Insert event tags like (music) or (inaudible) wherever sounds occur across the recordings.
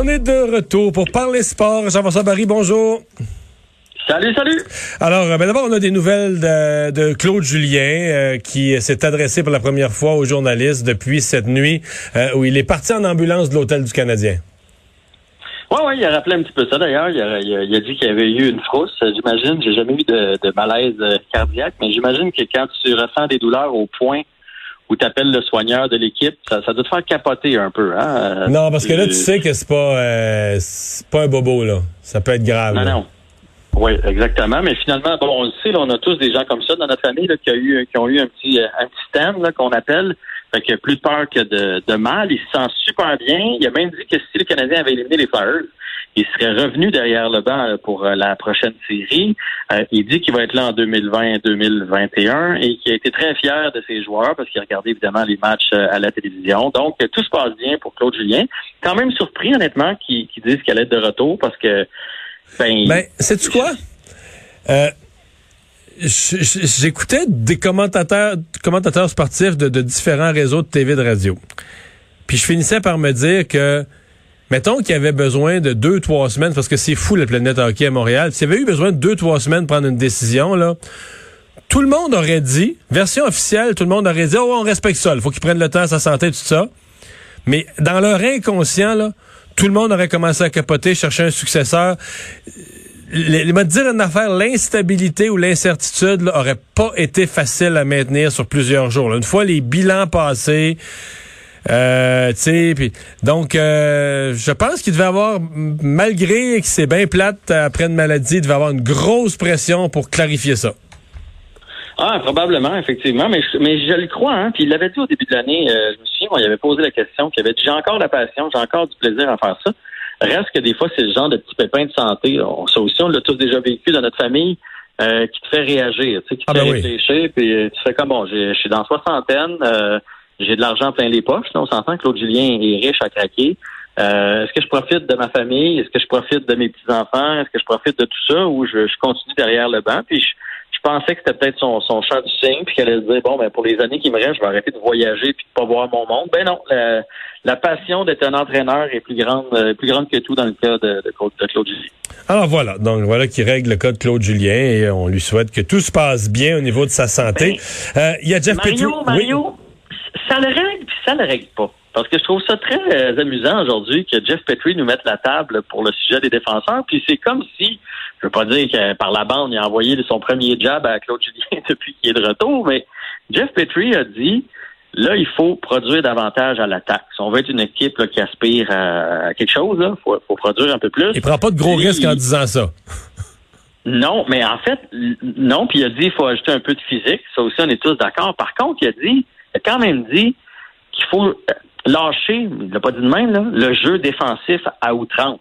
On est de retour pour parler sport. Jean-François Barry, bonjour. Salut, salut. Alors, ben d'abord, on a des nouvelles de, Claude Julien euh, qui s'est adressé pour la première fois aux journalistes depuis cette nuit euh, où il est parti en ambulance de l'hôtel du Canadien. Oui, oui, il a rappelé un petit peu ça d'ailleurs. Il, a, dit qu'il y avait eu une frousse. J'imagine, j'ai jamais eu de, malaise euh, cardiaque, mais j'imagine que quand tu ressens des douleurs au point où tu appelles le soigneur de l'équipe, ça, doit te faire capoter un peu. Hein? Non, parce que là, tu sais que c'est pas, pas un bobo, là. Ça peut être grave. Non, non. Oui, exactement. Mais finalement, bon, on le sait, on a tous des gens comme ça dans notre famille qui, a eu, qui ont eu un petit, euh, un petit stand qu'on appelle. Fait qu'il a plus de peur que de, mal. Il se sent super bien. Il a même dit que si le Canadien avait éliminé les Flyers, il serait revenu derrière le banc pour euh, la prochaine série. Euh, il dit qu'il va être là en 2020-2021 et qu'il a été très fier de ses joueurs parce qu'il a regardé évidemment les matchs à la télévision. Donc, tout se passe bien pour Claude Julien. Quand même surpris, honnêtement, qu'il dise qu'elle est de retour parce que ben, ben sais-tu quoi? Euh, J'écoutais des commentateurs, commentateurs sportifs de, différents réseaux de TV de radio. Puis je finissais par me dire que, mettons qu'il y avait besoin de deux, trois semaines, parce que c'est fou la planète hockey à Montréal, s'il y avait eu besoin de deux, trois semaines pour prendre une décision, là, tout le monde aurait dit, version officielle, tout le monde aurait dit, oh, on respecte ça, il faut qu'ils prennent le temps sa santé, tout ça. Mais dans leur inconscient, là, tout le monde aurait commencé à capoter, chercher un successeur. Il m'a dire une affaire, l'instabilité ou l'incertitude aurait pas été facile à maintenir sur plusieurs jours. Une fois les bilans passés, euh, puis donc euh, je pense qu'il devait avoir, malgré que c'est bien plate après une maladie, il devait avoir une grosse pression pour clarifier ça. Ah, probablement, effectivement, mais je, mais je le crois. Hein. Puis il l'avait dit au début de l'année. Euh, je me souviens, on il avait posé la question, qu'il avait dit j'ai encore la passion, j'ai encore du plaisir à faire ça. Reste que des fois, c'est le genre de petits pépins de santé. On, ça aussi, on l'a tous déjà vécu dans notre famille. Euh, qui te fait réagir, tu sais, qui te ah, fait ben réfléchir, puis euh, tu fais comme bon, je suis dans soixantaine, euh, j'ai de l'argent plein les poches, on s'entend que Claude Julien est riche à craquer. Est-ce que je profite de ma famille? Est-ce que je profite de mes petits-enfants? Est-ce que je profite de tout ça ou je, je continue derrière le banc? Puis je, je pensais que c'était peut-être son, son champ du signe, puis qu'elle allait se dire, bon, ben, pour les années qui me restent, je vais arrêter de voyager puis de pas voir mon monde. Ben non, la, passion d'être un entraîneur est plus grande, euh, plus grande que tout dans le cas de, de, Claude Julien. Alors voilà, donc voilà qui règle le cas de Claude Julien et on lui souhaite que tout se passe bien au niveau de sa santé. Ben, euh, il y a Jeff Mario, Mario, ça le règle puis ça le règle pas. Parce que je trouve ça très euh, amusant aujourd'hui que Jeff Petrie nous mette la table pour le sujet des défenseurs. Puis c'est comme si je veux pas dire que par la bande, il a envoyé son premier job à Claude Julien (laughs) depuis qu'il est de retour, mais Jeff Petrie a dit là, il faut produire davantage à l'attaque. Si on veut être une équipe qui aspire à quelque chose, il faut, produire un peu plus. Il prend pas de gros risques en disant ça. (laughs) Non, mais en fait, non. Puis il a dit il faut ajouter un peu de physique. Ça aussi, on est tous d'accord. Par contre, il a dit, a quand même dit qu'il faut lâcher, il l'a pas dit de même, le jeu défensif à outrance.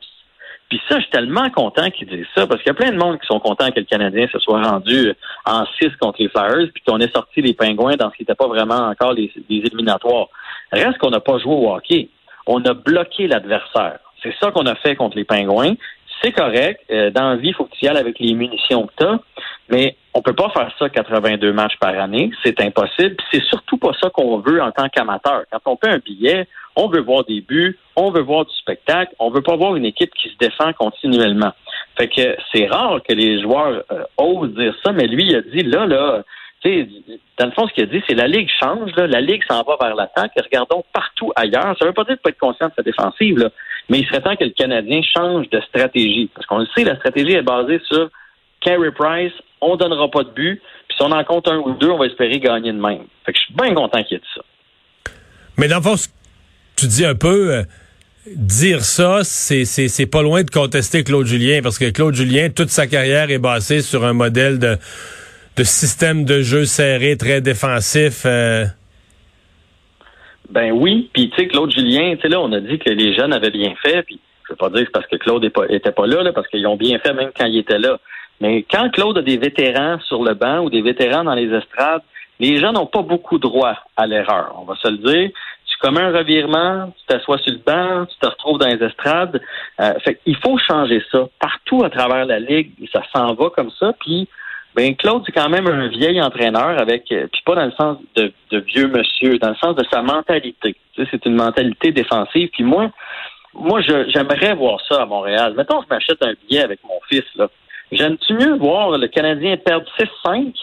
Puis ça, je suis tellement content qu'ils disent ça, parce qu'il y a plein de monde qui sont contents que le Canadien se soit rendu en 6 contre les Flyers, puis qu'on ait sorti les Pingouins dans ce qui n'était pas vraiment encore les, éliminatoires. Reste qu'on n'a pas joué au hockey. On a bloqué l'adversaire. C'est ça qu'on a fait contre les Pingouins. C'est correct. Euh, dans la vie, il faut que tu y ailles avec les munitions que tu as, mais on peut pas faire ça 82 matchs par année. C'est impossible. C'est surtout pas ça qu'on veut en tant qu'amateur. Quand on fait un billet, on veut voir des buts, on veut voir du spectacle, on veut pas voir une équipe qui se défend continuellement. Fait que c'est rare que les joueurs euh, osent dire ça, mais lui, il a dit là, là, dans le fond, ce qu'il a dit, c'est la Ligue change, là, la Ligue s'en va vers l'attaque, regardons partout ailleurs. Ça veut pas dire de pas être conscient de sa défensive, là, mais il serait temps que le Canadien change de stratégie. Parce qu'on le sait, la stratégie est basée sur Carey Price, on donnera pas de but, puis si on en compte un ou deux, on va espérer gagner de même. Fait que je suis bien content qu'il y ait dit ça. Mais dans le fond, tu dis un peu, euh, dire ça, c'est, c'est, pas loin de contester Claude Julien, parce que Claude Julien, toute sa carrière est basée sur un modèle de, de système de jeu serré, très défensif. Euh. Ben oui, puis tu sais, Claude Julien, tu sais là, on a dit que les jeunes avaient bien fait, puis je veux pas dire que parce que Claude était pas là, là parce qu'ils ont bien fait même quand il était là. Mais quand Claude a des vétérans sur le banc ou des vétérans dans les estrades, les gens n'ont pas beaucoup droit à l'erreur. On va se le dire. Tu commets un revirement, tu t'assois sur le banc, tu te retrouves dans les estrades. Euh, fait il faut changer ça. Partout à travers la ligue, ça s'en va comme ça. Puis, ben Claude, c'est quand même un vieil entraîneur avec, euh, puis pas dans le sens de, vieux monsieur, dans le sens de sa mentalité. Tu sais, c'est une mentalité défensive. Puis moi, moi, j'aimerais voir ça à Montréal. Mettons, je m'achète un billet avec mon fils là. J'aime-tu mieux voir le Canadien perdre 6-5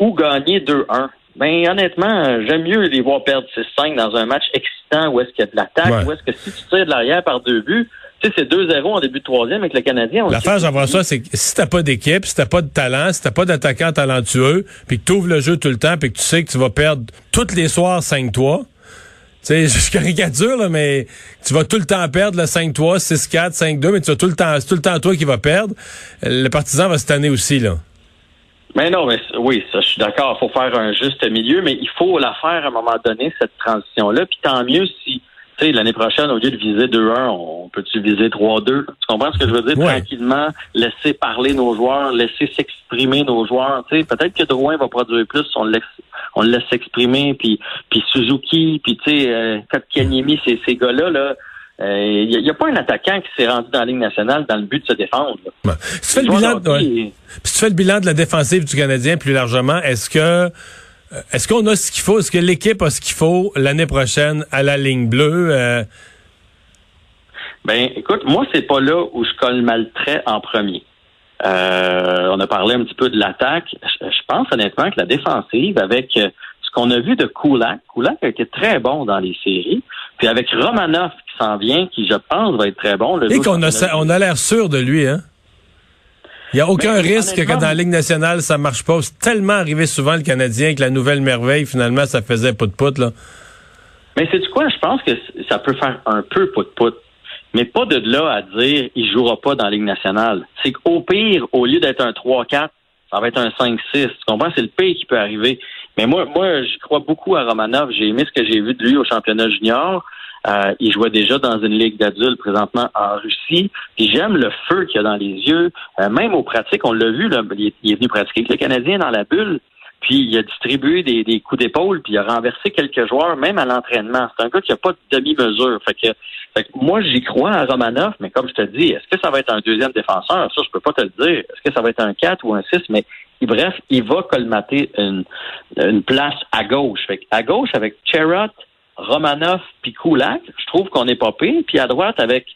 ou gagner 2-1? Ben honnêtement, j'aime mieux les voir perdre 6-5 dans un match excitant où est-ce qu'il y a de l'attaque, où est-ce que si tu tires de l'arrière par deux buts, tu sais, c'est 2-0 en début de troisième avec le Canadien. L'affaire, ça, c'est que si t'as pas d'équipe, si t'as pas de talent, si t'as pas d'attaquant talentueux, puis que tu ouvres le jeu tout le temps, puis que tu sais que tu vas perdre tous les soirs 5-3, tu sais, (laughs) je caricature, là, mais tu vas tout le temps perdre le 5-3, 6-4, 5-2, mais tu vas tout le temps, c'est tout le temps toi qui va perdre. Le partisan va se tanner aussi, là. Mais non, mais oui, ça, je suis d'accord. Il faut faire un juste milieu, mais il faut la faire à un moment donné, cette transition-là. Puis tant mieux si l'année prochaine, au lieu de viser 2-1, on peut-tu viser 3-2? Tu comprends ce que je veux dire? Tranquillement, laisser parler nos joueurs, laisser s'exprimer nos joueurs. peut-être que Drouin va produire plus, on le laisse, on le laisse s'exprimer, puis, puis Suzuki, puis tu sais, euh, ces, ces gars-là, là, il euh, n'y a, pas un attaquant qui s'est rendu dans la Ligue nationale dans le but de se défendre. Si, tu fais le bilan, si tu fais le bilan de la défensive du Canadien plus largement, est-ce que est-ce qu'on a ce qu'il faut? Est-ce que l'équipe a ce qu'il faut l'année prochaine à la ligne bleue? Euh? Ben, écoute, moi, c'est pas là où je colle mal trait en premier. Euh, on a parlé un petit peu de l'attaque. Je, pense honnêtement que la défensive, avec ce qu'on a vu de Kulak, Kulak a été très bon dans les séries. Puis avec Romanov qui s'en vient, qui je pense va être très bon. Et qu'on a, on a l'air sûr de lui, hein? Il n'y a aucun risque que dans la Ligue nationale, ça marche pas. C'est tellement arrivé souvent le Canadien que la nouvelle merveille, finalement, ça faisait pout-pout, là. Mais c'est du quoi? Je pense que ça peut faire un peu pout-pout. Mais pas de là à dire il jouera pas dans la Ligue nationale. C'est qu'au pire, au lieu d'être un 3-4, ça va être un 5-6. Tu comprends? C'est le pire qui peut arriver. Mais moi, moi, je crois beaucoup à Romanov. J'ai aimé ce que j'ai vu de lui au championnat junior. Euh, il jouait déjà dans une ligue d'adultes présentement en Russie. Puis j'aime le feu qu'il y a dans les yeux. Euh, même aux pratiques, on l'a vu, là, il, est, venu pratiquer avec le Canadien dans la bulle. Puis il a distribué des, coups d'épaule, puis il a renversé quelques joueurs, même à l'entraînement. C'est un gars qui n'a pas de demi-mesure. Fait que, fait que moi, j'y crois à Romanov, mais comme je te dis, est-ce que ça va être un deuxième défenseur? Ça, je peux pas te le dire. Est-ce que ça va être un 4 ou un 6? Mais bref, il va colmater une, une place à gauche. Fait à gauche, avec Cherot, Romanov puis Kulak, je trouve qu'on est pas pire. Puis à droite, avec,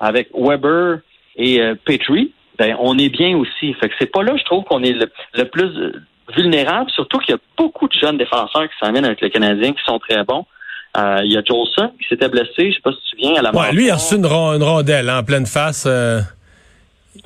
avec Weber et euh, Petrie, ben, on est bien aussi. Fait que c'est pas là, je trouve, qu'on est le, plus vulnérable, surtout qu'il y a beaucoup de jeunes défenseurs qui s'amènent avec les Canadiens qui sont très bons. Euh, il y a Jolson qui s'était blessé, je sais pas si tu viens à la Ouais, lui, il a reçu une, rondelle en pleine face. Euh,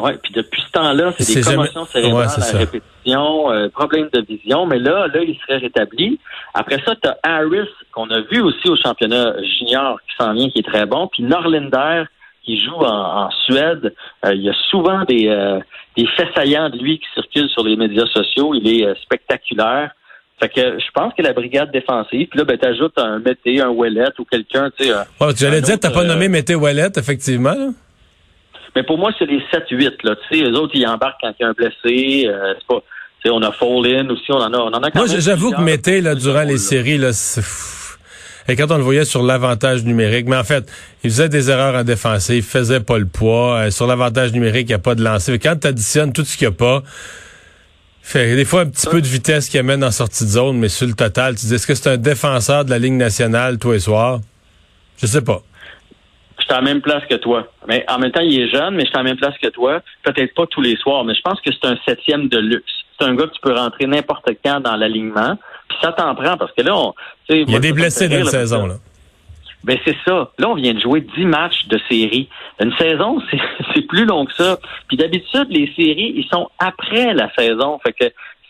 oui, puis depuis ce temps-là, c'est des commotions cérébrales à répétition, euh, problème de vision, mais là, là, il serait rétabli. Après ça, tu as Harris, qu'on a vu aussi au championnat junior, qui s'en vient, qui est très bon, puis Norlinder, qui joue en, Suède. Euh, il y a souvent des, euh, des faits saillants de lui qui circulent sur les médias sociaux. Il est spectaculaire. Fait que je pense que la brigade défensive, puis là, ben, t'ajoutes un Mété, un Ouellet ou quelqu'un, tu sais. Oh, tu allais dire, t'as pas nommé Mété Ouellet, effectivement, là? Mais pour moi, c'est les 7-8. Là. Tu sais, les autres, ils embarquent quand il y a un blessé. Euh, c'est pas. Tu sais, on a Fall-In aussi, on en a, on en a quand Moi, j'avoue que Mété, là, durant les séries, là, et quand on le voyait sur l'avantage numérique, mais en fait, il faisait des erreurs en défensive, il faisait pas le poids. Euh, sur l'avantage numérique, il n'y a pas de lancer. Quand tu additionnes tout ce qu'il n'y a pas, fait des fois un petit peu de vitesse qui amène en sortie de zone, mais sur le total, tu dis, est-ce que c'est un défenseur de la Ligue nationale tous les soirs? Je sais pas suis à la même place que toi. Mais en même temps, il est jeune, mais je suis à la même place que toi. Peut-être pas tous les soirs, mais je pense que c'est un septième de luxe. C'est un gars que tu peux rentrer n'importe quand dans l'alignement. Puis ça t'en prend parce que là, on, il y a des blessés dans la saison là. Ben c'est ça. Là, on vient de jouer dix matchs de série. Une saison, (laughs) c'est plus long que ça. Puis d'habitude, les séries, ils sont après la saison. Fait que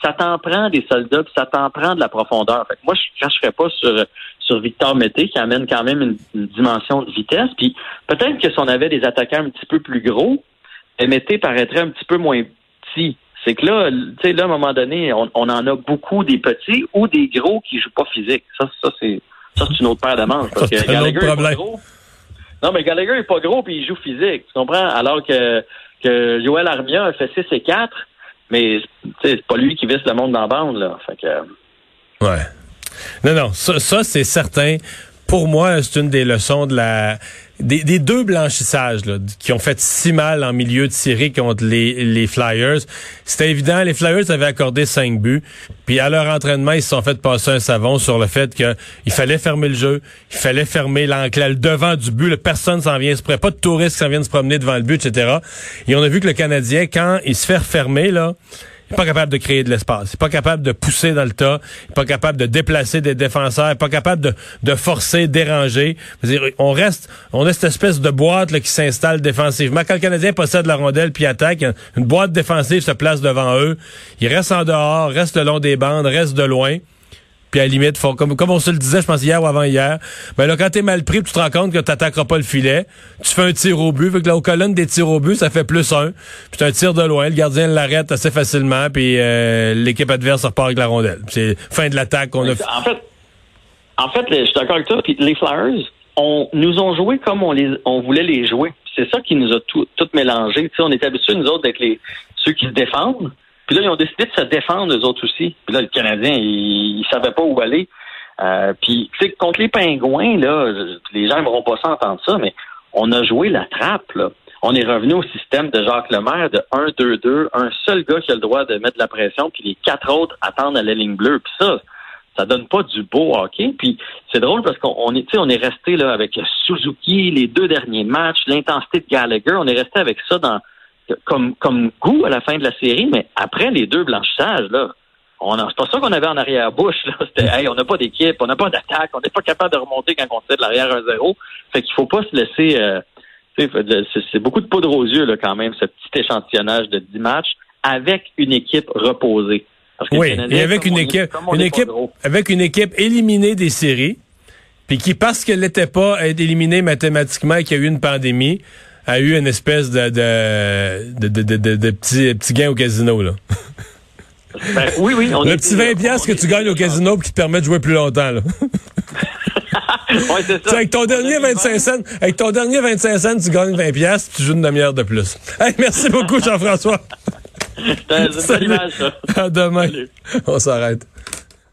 ça t'en prend des soldats, puis ça t'en prend de la profondeur. Fait que moi, je ne cracherais pas sur sur Victor Mété qui amène quand même une, dimension de vitesse. Puis peut-être que si on avait des attaquants un petit peu plus gros, Mété paraîtrait un petit peu moins petit. C'est que là, tu sais, là, à un moment donné, on, en a beaucoup des petits ou des gros qui jouent pas physique. Ça, ça c'est ça, c'est une autre paire de manches. Parce que (laughs) un autre problème. Non, mais Gallagher est pas gros puis il joue physique, tu comprends? Alors que, que Joël Armia a fait 6 et 4, mais c'est pas lui qui visse le monde dans la bande, là. Fait que... Ouais. Non, non, ça, ça c'est certain. Pour moi, c'est une des leçons de la des, deux blanchissages là, qui ont fait si mal en milieu de série contre les, les Flyers. C'était évident, les Flyers avaient accordé cinq buts. Puis à leur entraînement, ils se sont fait passer un savon sur le fait qu'il fallait fermer le jeu, il fallait fermer l'enclave devant du but. Personne s'en vient se pas de touristes s'en viennent se promener devant le but, etc. Et on a vu que le Canadien, quand il se fait refermer, là, il pas capable de créer de l'espace. Il n'est pas capable de pousser dans le tas. Il n'est pas capable de déplacer des défenseurs. Il n'est pas capable de, de forcer, déranger. Dire, on reste, on a cette espèce de boîte qui s'installe défensivement. Quand le Canadien possède la rondelle puis attaque, une boîte défensive se place devant eux. Il reste en dehors, reste le long des bandes, reste de loin. Puis à la limite, comme, comme on se le disait, je pense hier ou avant-hier, ben là, quand t'es mal pris, tu te rends compte que t'attaqueras pas le filet, tu fais un tir au but, vu que là, aux colonnes des tirs au but, ça fait plus un. Puis un tir de loin, le gardien l'arrête assez facilement, puis euh, l'équipe adverse repart avec la rondelle. C'est fin de l'attaque qu'on a... En fait, en fait, je suis d'accord avec toi, puis les Flyers, on, nous ont joué comme on, les, on voulait les jouer. C'est ça qui nous a tout, tout mélangé. on est habitués, nous autres, d'être les, ceux qui se défendent. Puis là, ils ont décidé de se défendre, eux autres aussi. Puis là, le Canadien, ils, ils savaient pas où aller. Euh, puis, tu sais, contre les pingouins, là, les gens n'aimeront pas ça entendre ça, mais on a joué la trappe, là. On est revenu au système de Jacques Lemaire de 1-2-2, un seul gars qui a le droit de mettre la pression, puis les quatre autres attendent à la ligne bleue. Puis ça, ça donne pas du beau hockey. Puis c'est drôle parce qu'on est, on est resté là avec Suzuki les deux derniers matchs, l'intensité de Gallagher, on est resté avec ça dans comme, comme goût à la fin de la série, mais après les deux blanchissages, là, on c'est pas ça qu'on avait en arrière-bouche. (laughs) C'était hey, on n'a pas d'équipe, on n'a pas d'attaque, on n'est pas capable de remonter quand on fait de l'arrière 1-0. Fait qu'il faut pas se laisser euh, c'est beaucoup de poudre aux yeux là, quand même, ce petit échantillonnage de 10 matchs avec une équipe reposée. oui, et avec une équipe, une équipe avec une équipe éliminée des séries, puis qui, parce qu'elle n'était pas éliminée mathématiquement et qu'il y a eu une pandémie, a eu une espèce de, de, de, de, de, petit, petit gain au casino, là. Ben, oui, oui. On le petit 20 piastres que tu gagnes au casino qui te permet de jouer plus longtemps, là. (laughs) ouais, c'est ça. Avec ton dernier 25 cents, avec ton dernier 25 cents, tu gagnes 20 piastres, tu joues une demi-heure de plus. Hey, merci beaucoup, Jean-François. (laughs) C'est une image, ça. À demain. On s'arrête.